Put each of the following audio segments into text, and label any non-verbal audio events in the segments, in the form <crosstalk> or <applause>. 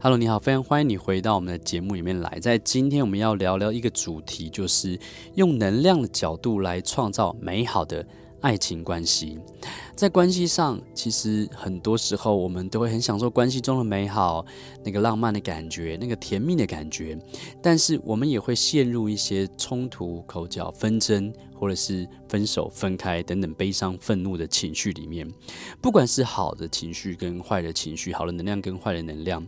Hello，你好，非常欢迎你回到我们的节目里面来。在今天，我们要聊聊一个主题，就是用能量的角度来创造美好的爱情关系。在关系上，其实很多时候我们都会很享受关系中的美好，那个浪漫的感觉，那个甜蜜的感觉。但是，我们也会陷入一些冲突、口角、纷争。或者是分手、分开等等悲伤、愤怒的情绪里面，不管是好的情绪跟坏的情绪，好的能量跟坏的能量，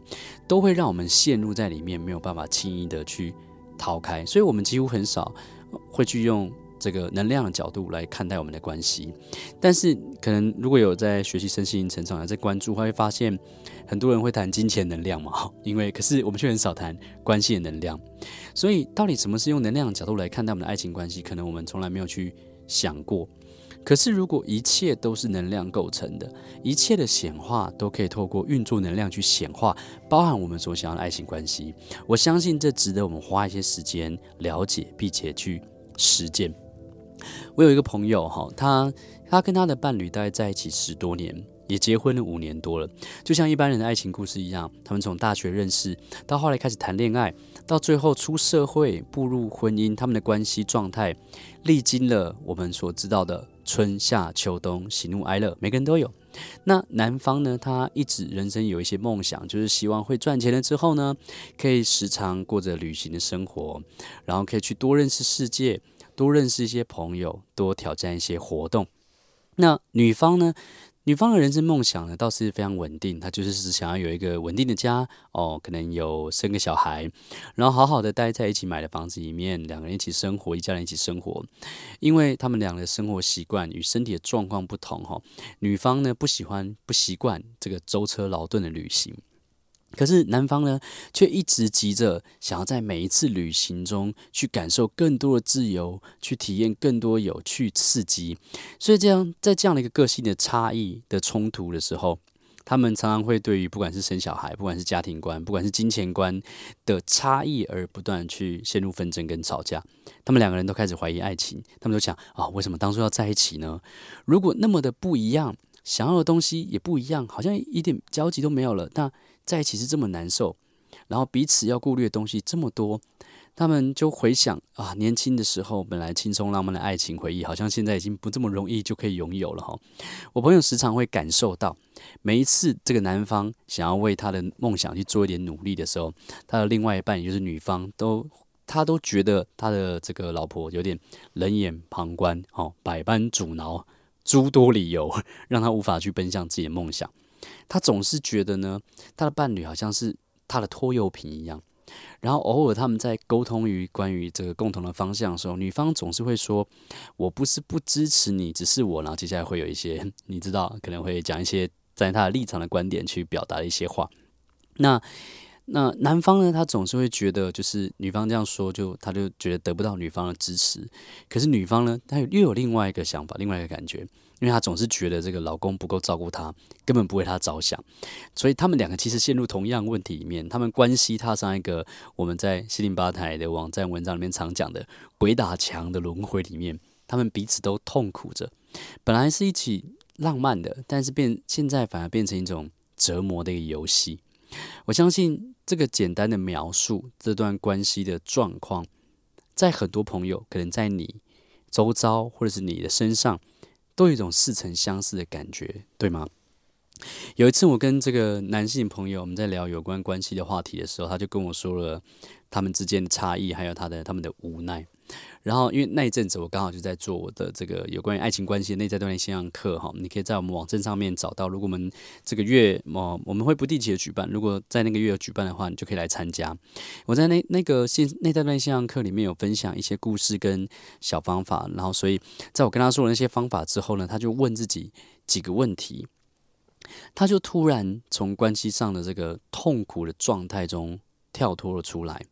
都会让我们陷入在里面，没有办法轻易的去逃开。所以，我们几乎很少会去用这个能量的角度来看待我们的关系。但是，可能如果有在学习身心成长，在关注，会发现很多人会谈金钱能量嘛，<laughs> 因为可是我们却很少谈关系的能量。所以，到底什么是用能量的角度来看待我们的爱情关系？可能我们从来没有去想过。可是，如果一切都是能量构成的，一切的显化都可以透过运作能量去显化，包含我们所想要的爱情关系。我相信这值得我们花一些时间了解，并且去实践。我有一个朋友哈，他他跟他的伴侣大概在一起十多年。也结婚了五年多了，就像一般人的爱情故事一样，他们从大学认识，到后来开始谈恋爱，到最后出社会步入婚姻，他们的关系状态历经了我们所知道的春夏秋冬喜怒哀乐，每个人都有。那男方呢，他一直人生有一些梦想，就是希望会赚钱了之后呢，可以时常过着旅行的生活，然后可以去多认识世界，多认识一些朋友，多挑战一些活动。那女方呢？女方的人生梦想呢，倒是非常稳定，她就是只想要有一个稳定的家哦，可能有生个小孩，然后好好的待在一起买的房子里面，两个人一起生活，一家人一起生活。因为他们两个的生活习惯与身体的状况不同哈，女方呢不喜欢不习惯这个舟车劳顿的旅行。可是男方呢，却一直急着想要在每一次旅行中去感受更多的自由，去体验更多有趣刺激。所以这样，在这样的一个个性的差异的冲突的时候，他们常常会对于不管是生小孩，不管是家庭观，不管是金钱观的差异而不断去陷入纷争跟吵架。他们两个人都开始怀疑爱情，他们都想啊，为什么当初要在一起呢？如果那么的不一样，想要的东西也不一样，好像一点交集都没有了，那。在一起是这么难受，然后彼此要顾虑的东西这么多，他们就回想啊，年轻的时候本来轻松浪漫的爱情回忆，好像现在已经不这么容易就可以拥有了哈。我朋友时常会感受到，每一次这个男方想要为他的梦想去做一点努力的时候，他的另外一半也就是女方都他都觉得他的这个老婆有点冷眼旁观，哦，百般阻挠，诸多理由让他无法去奔向自己的梦想。他总是觉得呢，他的伴侣好像是他的拖油瓶一样。然后偶尔他们在沟通于关于这个共同的方向的时候，女方总是会说：“我不是不支持你，只是我。”然后接下来会有一些 <laughs> 你知道，可能会讲一些在他的立场的观点去表达一些话。那那男方呢，他总是会觉得，就是女方这样说，就他就觉得得不到女方的支持。可是女方呢，她又有另外一个想法，另外一个感觉。因为她总是觉得这个老公不够照顾她，根本不为她着想，所以他们两个其实陷入同样问题里面。他们关系踏上一个我们在西林吧台的网站文章里面常讲的鬼打墙的轮回里面，他们彼此都痛苦着。本来是一起浪漫的，但是变现在反而变成一种折磨的一个游戏。我相信这个简单的描述这段关系的状况，在很多朋友可能在你周遭或者是你的身上。都有一种似曾相识的感觉，对吗？有一次，我跟这个男性朋友我们在聊有关关系的话题的时候，他就跟我说了他们之间的差异，还有他的他们的无奈。然后，因为那一阵子我刚好就在做我的这个有关于爱情关系的内在锻炼线上课哈，你可以在我们网站上面找到。如果我们这个月哦，我们会不定期的举办，如果在那个月有举办的话，你就可以来参加。我在那那个线内在锻炼线上课里面有分享一些故事跟小方法，然后所以在我跟他说了那些方法之后呢，他就问自己几个问题。他就突然从关系上的这个痛苦的状态中跳脱了出来。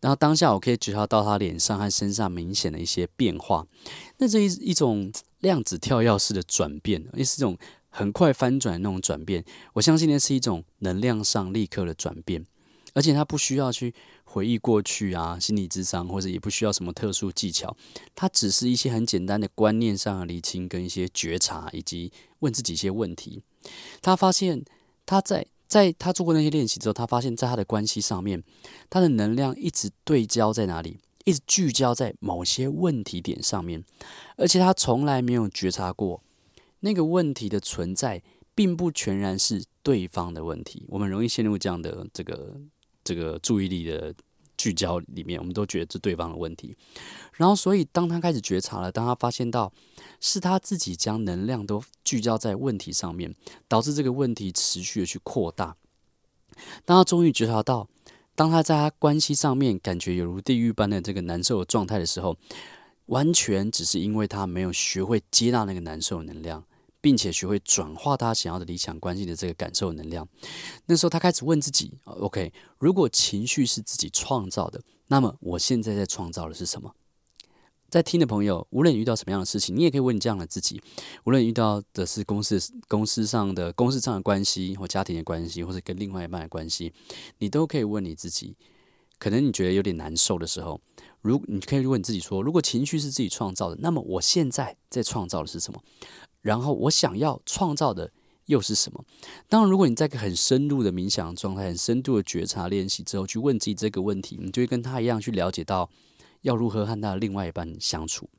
然后当下我可以觉察到他脸上和身上明显的一些变化，那这一一种量子跳跃式的转变，也是一种很快翻转的那种转变。我相信那是一种能量上立刻的转变，而且他不需要去回忆过去啊，心理咨商，或者也不需要什么特殊技巧，他只是一些很简单的观念上的厘清，跟一些觉察，以及问自己一些问题。他发现他在。在他做过那些练习之后，他发现，在他的关系上面，他的能量一直对焦在哪里？一直聚焦在某些问题点上面，而且他从来没有觉察过那个问题的存在，并不全然是对方的问题。我们容易陷入这样的这个这个注意力的聚焦里面，我们都觉得是对方的问题。然后，所以当他开始觉察了，当他发现到。是他自己将能量都聚焦在问题上面，导致这个问题持续的去扩大。当他终于觉察到，当他在他关系上面感觉有如地狱般的这个难受的状态的时候，完全只是因为他没有学会接纳那个难受的能量，并且学会转化他想要的理想关系的这个感受能量。那时候他开始问自己：OK，如果情绪是自己创造的，那么我现在在创造的是什么？在听的朋友，无论你遇到什么样的事情，你也可以问你这样的自己：无论遇到的是公司、公司上的、公司上的关系，或家庭的关系，或者跟另外一半的关系，你都可以问你自己。可能你觉得有点难受的时候，如你可以问你自己说：如果情绪是自己创造的，那么我现在在创造的是什么？然后我想要创造的又是什么？当然，如果你在一个很深入的冥想状态、很深度的觉察练习之后，去问自己这个问题，你就会跟他一样去了解到。要如何和他的另外一半相处？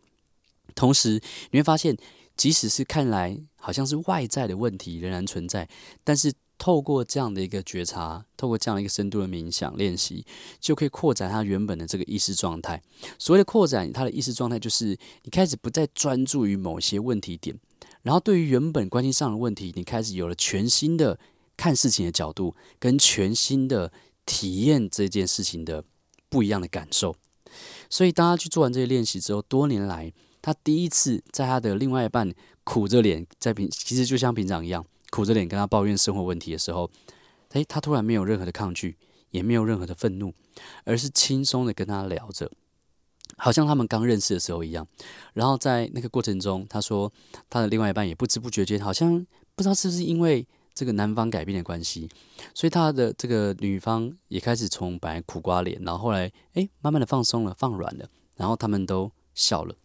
同时，你会发现，即使是看来好像是外在的问题仍然存在，但是透过这样的一个觉察，透过这样一个深度的冥想练习，就可以扩展他原本的这个意识状态。所谓的扩展他的意识状态，就是你开始不再专注于某些问题点，然后对于原本关系上的问题，你开始有了全新的看事情的角度，跟全新的体验这件事情的不一样的感受。所以，当他去做完这些练习之后，多年来，他第一次在他的另外一半苦着脸在平，其实就像平常一样苦着脸跟他抱怨生活问题的时候，诶，他突然没有任何的抗拒，也没有任何的愤怒，而是轻松的跟他聊着，好像他们刚认识的时候一样。然后在那个过程中，他说他的另外一半也不知不觉间，好像不知道是不是因为。这个男方改变的关系，所以他的这个女方也开始从本来苦瓜脸，然后后来哎，慢慢的放松了，放软了，然后他们都笑了。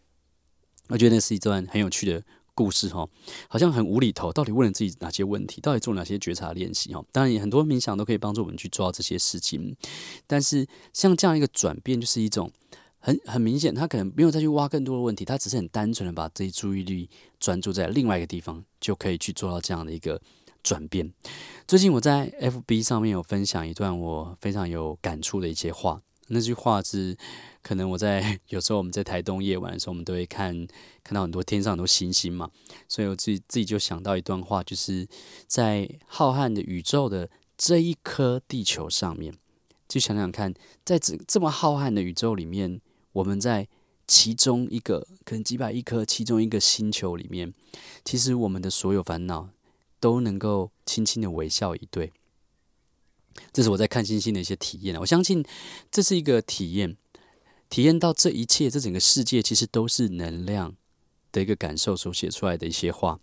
我觉得那是一段很有趣的故事哈，好像很无厘头。到底问了自己哪些问题？到底做哪些觉察练习哈？当然，很多冥想都可以帮助我们去做到这些事情。但是像这样一个转变，就是一种很很明显，他可能没有再去挖更多的问题，他只是很单纯的把这些注意力专注在另外一个地方，就可以去做到这样的一个。转变。最近我在 FB 上面有分享一段我非常有感触的一些话。那句话是，可能我在有时候我们在台东夜晚的时候，我们都会看看到很多天上很多星星嘛。所以我自己自己就想到一段话，就是在浩瀚的宇宙的这一颗地球上面，就想想看，在这这么浩瀚的宇宙里面，我们在其中一个可能几百亿颗其中一个星球里面，其实我们的所有烦恼。都能够轻轻的微笑以对，这是我在看星星的一些体验。我相信这是一个体验，体验到这一切，这整个世界其实都是能量的一个感受所写出来的一些话。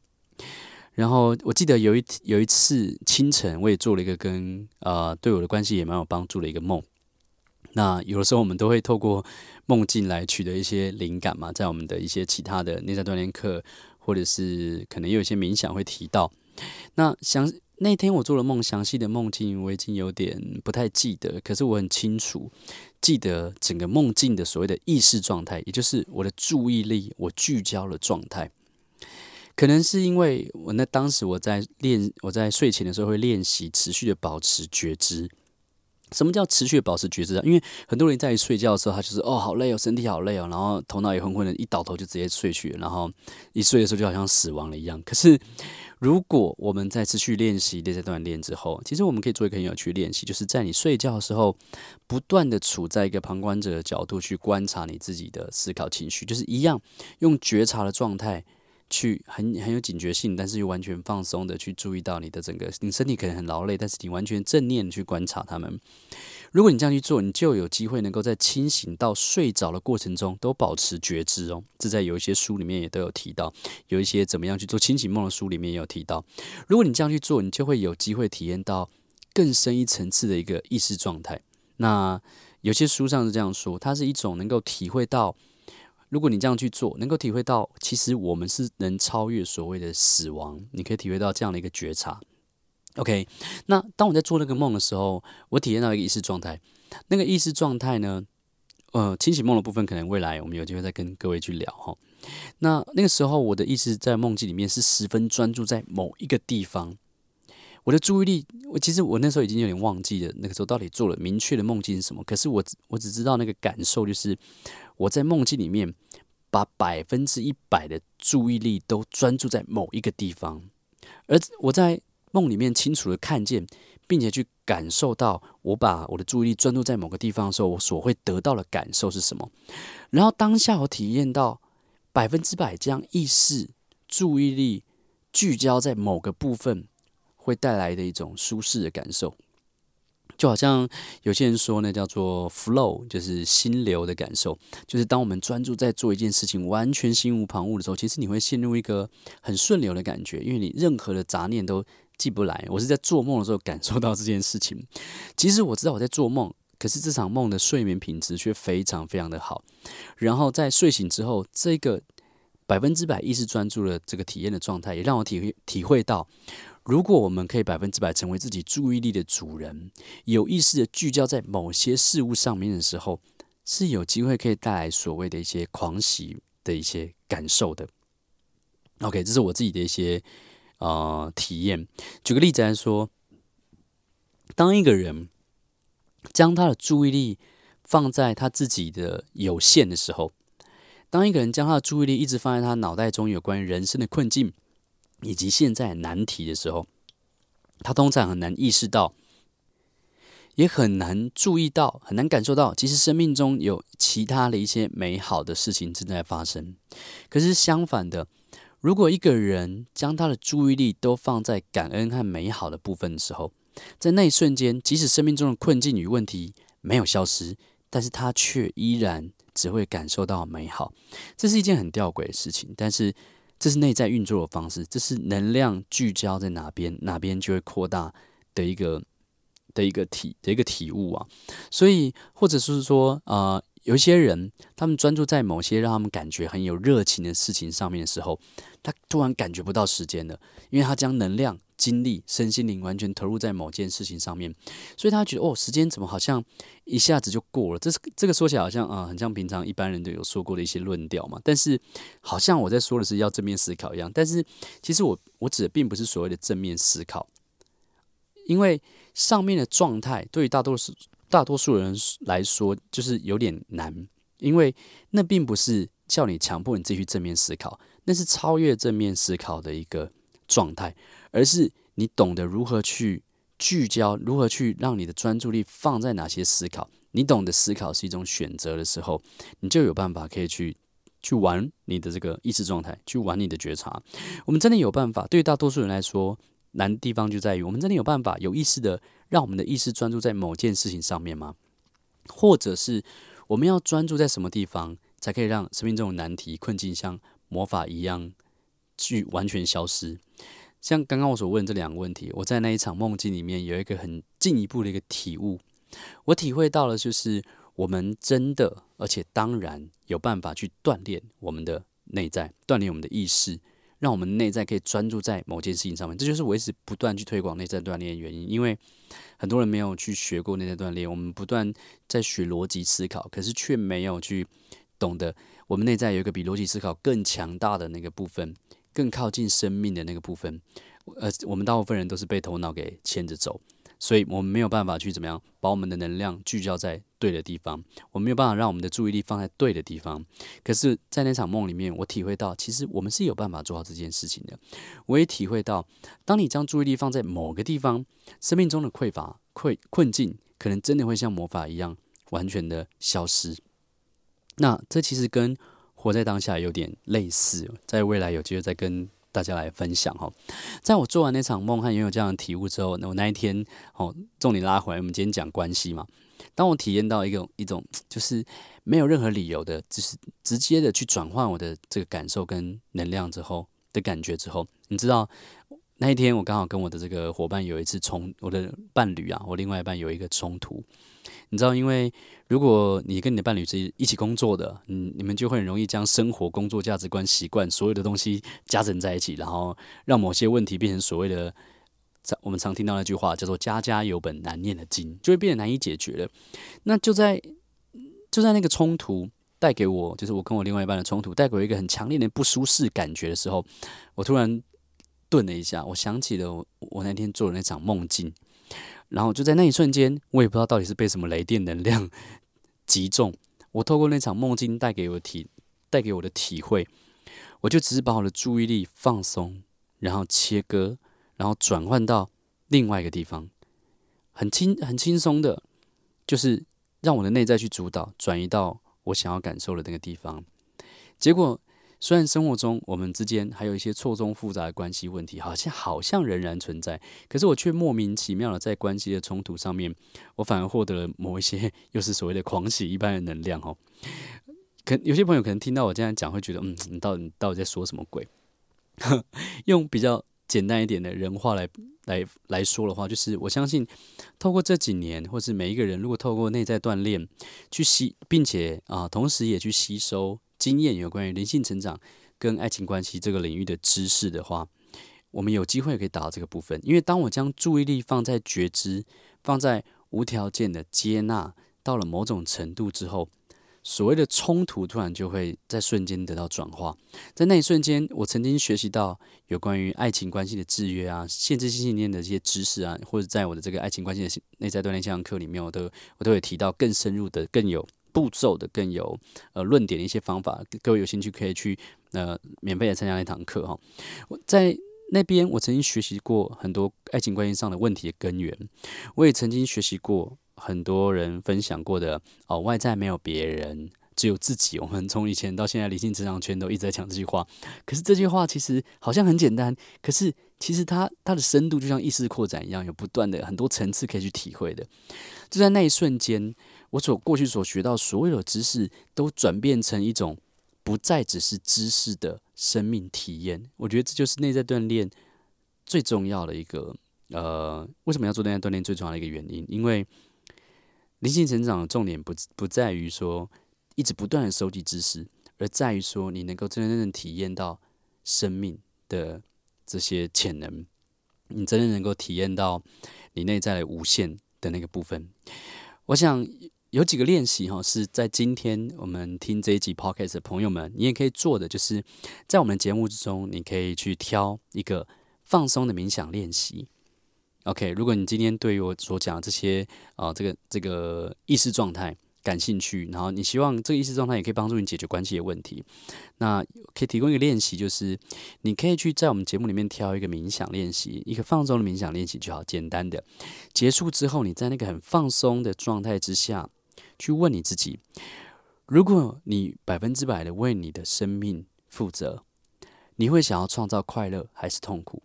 然后我记得有一有一次清晨，我也做了一个跟呃对我的关系也蛮有帮助的一个梦。那有的时候我们都会透过梦境来取得一些灵感嘛，在我们的一些其他的内在锻炼课，或者是可能有一些冥想会提到。那详那天我做了梦，详细的梦境我已经有点不太记得，可是我很清楚记得整个梦境的所谓的意识状态，也就是我的注意力我聚焦的状态。可能是因为我那当时我在练，我在睡前的时候会练习持续的保持觉知。什么叫持续保持觉知啊？因为很多人在睡觉的时候，他就是哦好累哦，身体好累哦，然后头脑也昏昏的，一倒头就直接睡去，然后一睡的时候就好像死亡了一样。可是如果我们在持续练习这段练之后，其实我们可以做一个很有趣的练习，就是在你睡觉的时候，不断的处在一个旁观者的角度去观察你自己的思考情绪，就是一样用觉察的状态去很很有警觉性，但是又完全放松的去注意到你的整个，你身体可能很劳累，但是你完全正念去观察他们。如果你这样去做，你就有机会能够在清醒到睡着的过程中都保持觉知哦。这在有一些书里面也都有提到，有一些怎么样去做清醒梦的书里面也有提到。如果你这样去做，你就会有机会体验到更深一层次的一个意识状态。那有些书上是这样说，它是一种能够体会到。如果你这样去做，能够体会到，其实我们是能超越所谓的死亡。你可以体会到这样的一个觉察。OK，那当我在做那个梦的时候，我体验到一个意识状态。那个意识状态呢，呃，清醒梦的部分，可能未来我们有机会再跟各位去聊哈。那那个时候，我的意识在梦境里面是十分专注在某一个地方。我的注意力，我其实我那时候已经有点忘记了，那个时候到底做了明确的梦境是什么。可是我我只知道那个感受就是。我在梦境里面，把百分之一百的注意力都专注在某一个地方，而我在梦里面清楚的看见，并且去感受到，我把我的注意力专注在某个地方的时候，我所会得到的感受是什么？然后当下我体验到百分之百将意识注意力聚焦在某个部分，会带来的一种舒适的感受。就好像有些人说呢，叫做 flow，就是心流的感受。就是当我们专注在做一件事情，完全心无旁骛的时候，其实你会陷入一个很顺流的感觉，因为你任何的杂念都进不来。我是在做梦的时候感受到这件事情。其实我知道我在做梦，可是这场梦的睡眠品质却非常非常的好。然后在睡醒之后，这个百分之百意识专注的这个体验的状态，也让我体会体会到。如果我们可以百分之百成为自己注意力的主人，有意识的聚焦在某些事物上面的时候，是有机会可以带来所谓的一些狂喜的一些感受的。OK，这是我自己的一些呃体验。举个例子来说，当一个人将他的注意力放在他自己的有限的时候，当一个人将他的注意力一直放在他脑袋中有关于人生的困境。以及现在难题的时候，他通常很难意识到，也很难注意到，很难感受到，其实生命中有其他的一些美好的事情正在发生。可是相反的，如果一个人将他的注意力都放在感恩和美好的部分的时候，在那一瞬间，即使生命中的困境与问题没有消失，但是他却依然只会感受到美好。这是一件很吊诡的事情，但是。这是内在运作的方式，这是能量聚焦在哪边，哪边就会扩大的一个的一个体的一个体悟啊。所以，或者是说，呃，有一些人，他们专注在某些让他们感觉很有热情的事情上面的时候，他突然感觉不到时间了，因为他将能量。精力、身心灵完全投入在某件事情上面，所以他觉得哦，时间怎么好像一下子就过了？这是这个说起来好像啊、很像平常一般人都有说过的一些论调嘛。但是好像我在说的是要正面思考一样。但是其实我我指的并不是所谓的正面思考，因为上面的状态对于大多数大多数人来说就是有点难，因为那并不是叫你强迫你自己去正面思考，那是超越正面思考的一个状态。而是你懂得如何去聚焦，如何去让你的专注力放在哪些思考。你懂得思考是一种选择的时候，你就有办法可以去去玩你的这个意识状态，去玩你的觉察。我们真的有办法。对于大多数人来说，难的地方就在于我们真的有办法有意识的让我们的意识专注在某件事情上面吗？或者是我们要专注在什么地方，才可以让生命这种难题困境像魔法一样去完全消失？像刚刚我所问这两个问题，我在那一场梦境里面有一个很进一步的一个体悟，我体会到了，就是我们真的而且当然有办法去锻炼我们的内在，锻炼我们的意识，让我们内在可以专注在某件事情上面。这就是我一直不断去推广内在锻炼的原因，因为很多人没有去学过内在锻炼，我们不断在学逻辑思考，可是却没有去懂得我们内在有一个比逻辑思考更强大的那个部分。更靠近生命的那个部分，呃，我们大部分人都是被头脑给牵着走，所以我们没有办法去怎么样把我们的能量聚焦在对的地方，我们没有办法让我们的注意力放在对的地方。可是，在那场梦里面，我体会到，其实我们是有办法做好这件事情的。我也体会到，当你将注意力放在某个地方，生命中的匮乏、困困境，可能真的会像魔法一样完全的消失。那这其实跟活在当下有点类似，在未来有机会再跟大家来分享哈。在我做完那场梦和拥有这样的体悟之后，那我那一天哦，重点拉回来，我们今天讲关系嘛。当我体验到一种一种就是没有任何理由的，就是直接的去转换我的这个感受跟能量之后的感觉之后，你知道那一天我刚好跟我的这个伙伴有一次冲，我的伴侣啊，我另外一半有一个冲突。你知道，因为如果你跟你的伴侣是一起工作的，嗯，你们就会很容易将生活、工作、价值观、习惯所有的东西加成在一起，然后让某些问题变成所谓的，我们常听到那句话叫做“家家有本难念的经”，就会变得难以解决了。那就在就在那个冲突带给我，就是我跟我另外一半的冲突带给我一个很强烈的不舒适感觉的时候，我突然顿了一下，我想起了我，我那天做的那场梦境。然后就在那一瞬间，我也不知道到底是被什么雷电能量 <laughs> 击中。我透过那场梦境带给我的体带给我的体会，我就只是把我的注意力放松，然后切割，然后转换到另外一个地方，很轻很轻松的，就是让我的内在去主导，转移到我想要感受的那个地方。结果。虽然生活中我们之间还有一些错综复杂的关系问题，好像好像仍然存在，可是我却莫名其妙的在关系的冲突上面，我反而获得了某一些又是所谓的狂喜一般的能量哦。可有些朋友可能听到我这样讲，会觉得嗯，你到底你到底在说什么鬼？<laughs> 用比较简单一点的人话来来来说的话，就是我相信透过这几年，或是每一个人，如果透过内在锻炼去吸，并且啊，同时也去吸收。经验有关于灵性成长跟爱情关系这个领域的知识的话，我们有机会可以达到这个部分。因为当我将注意力放在觉知，放在无条件的接纳，到了某种程度之后，所谓的冲突突然就会在瞬间得到转化。在那一瞬间，我曾经学习到有关于爱情关系的制约啊、限制性信念的这些知识啊，或者在我的这个爱情关系的内在锻炼线上课里面，我都我都有提到更深入的、更有。步骤的更有呃论点的一些方法，各位有兴趣可以去呃免费的参加那堂课哈。我在那边我曾经学习过很多爱情关系上的问题的根源，我也曾经学习过很多人分享过的哦，外在没有别人，只有自己。我们从以前到现在，灵性成长圈都一直在讲这句话。可是这句话其实好像很简单，可是其实它它的深度就像意识扩展一样，有不断的很多层次可以去体会的。就在那一瞬间。我所过去所学到所有的知识，都转变成一种不再只是知识的生命体验。我觉得这就是内在锻炼最重要的一个呃，为什么要做内在锻炼最重要的一个原因？因为灵性成长的重点不不在于说一直不断的收集知识，而在于说你能够真真正正体验到生命的这些潜能，你真正能够体验到你内在的无限的那个部分。我想。有几个练习哈，是在今天我们听这一集 podcast 的朋友们，你也可以做的，就是在我们节目之中，你可以去挑一个放松的冥想练习。OK，如果你今天对于我所讲的这些啊、这个这个意识状态。感兴趣，然后你希望这个意识状态也可以帮助你解决关系的问题，那可以提供一个练习，就是你可以去在我们节目里面挑一个冥想练习，一个放松的冥想练习就好，简单的。结束之后，你在那个很放松的状态之下，去问你自己：如果你百分之百的为你的生命负责，你会想要创造快乐还是痛苦？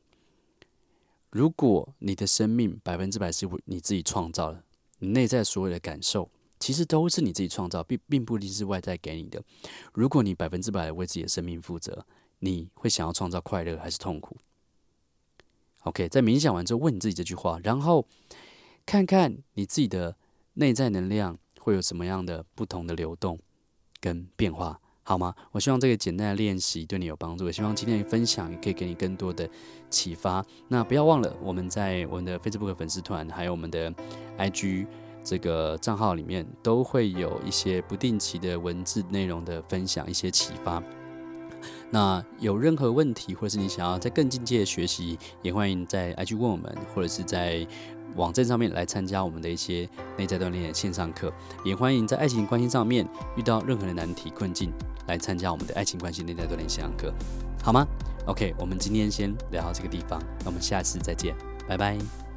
如果你的生命百分之百是为你自己创造的，你内在所有的感受。其实都是你自己创造，并并不一定是外在给你的。如果你百分之百的为自己的生命负责，你会想要创造快乐还是痛苦？OK，在冥想完之后，问你自己这句话，然后看看你自己的内在能量会有什么样的不同的流动跟变化，好吗？我希望这个简单的练习对你有帮助，也希望今天的分享也可以给你更多的启发。那不要忘了，我们在我们的 Facebook 粉丝团，还有我们的 IG。这个账号里面都会有一些不定期的文字内容的分享，一些启发。那有任何问题，或者是你想要在更进阶的学习，也欢迎在 IG 问我们，或者是在网站上面来参加我们的一些内在锻炼的线上课。也欢迎在爱情关系上面遇到任何的难题困境，来参加我们的爱情关系内在锻炼线上课，好吗？OK，我们今天先聊到这个地方，那我们下次再见，拜拜。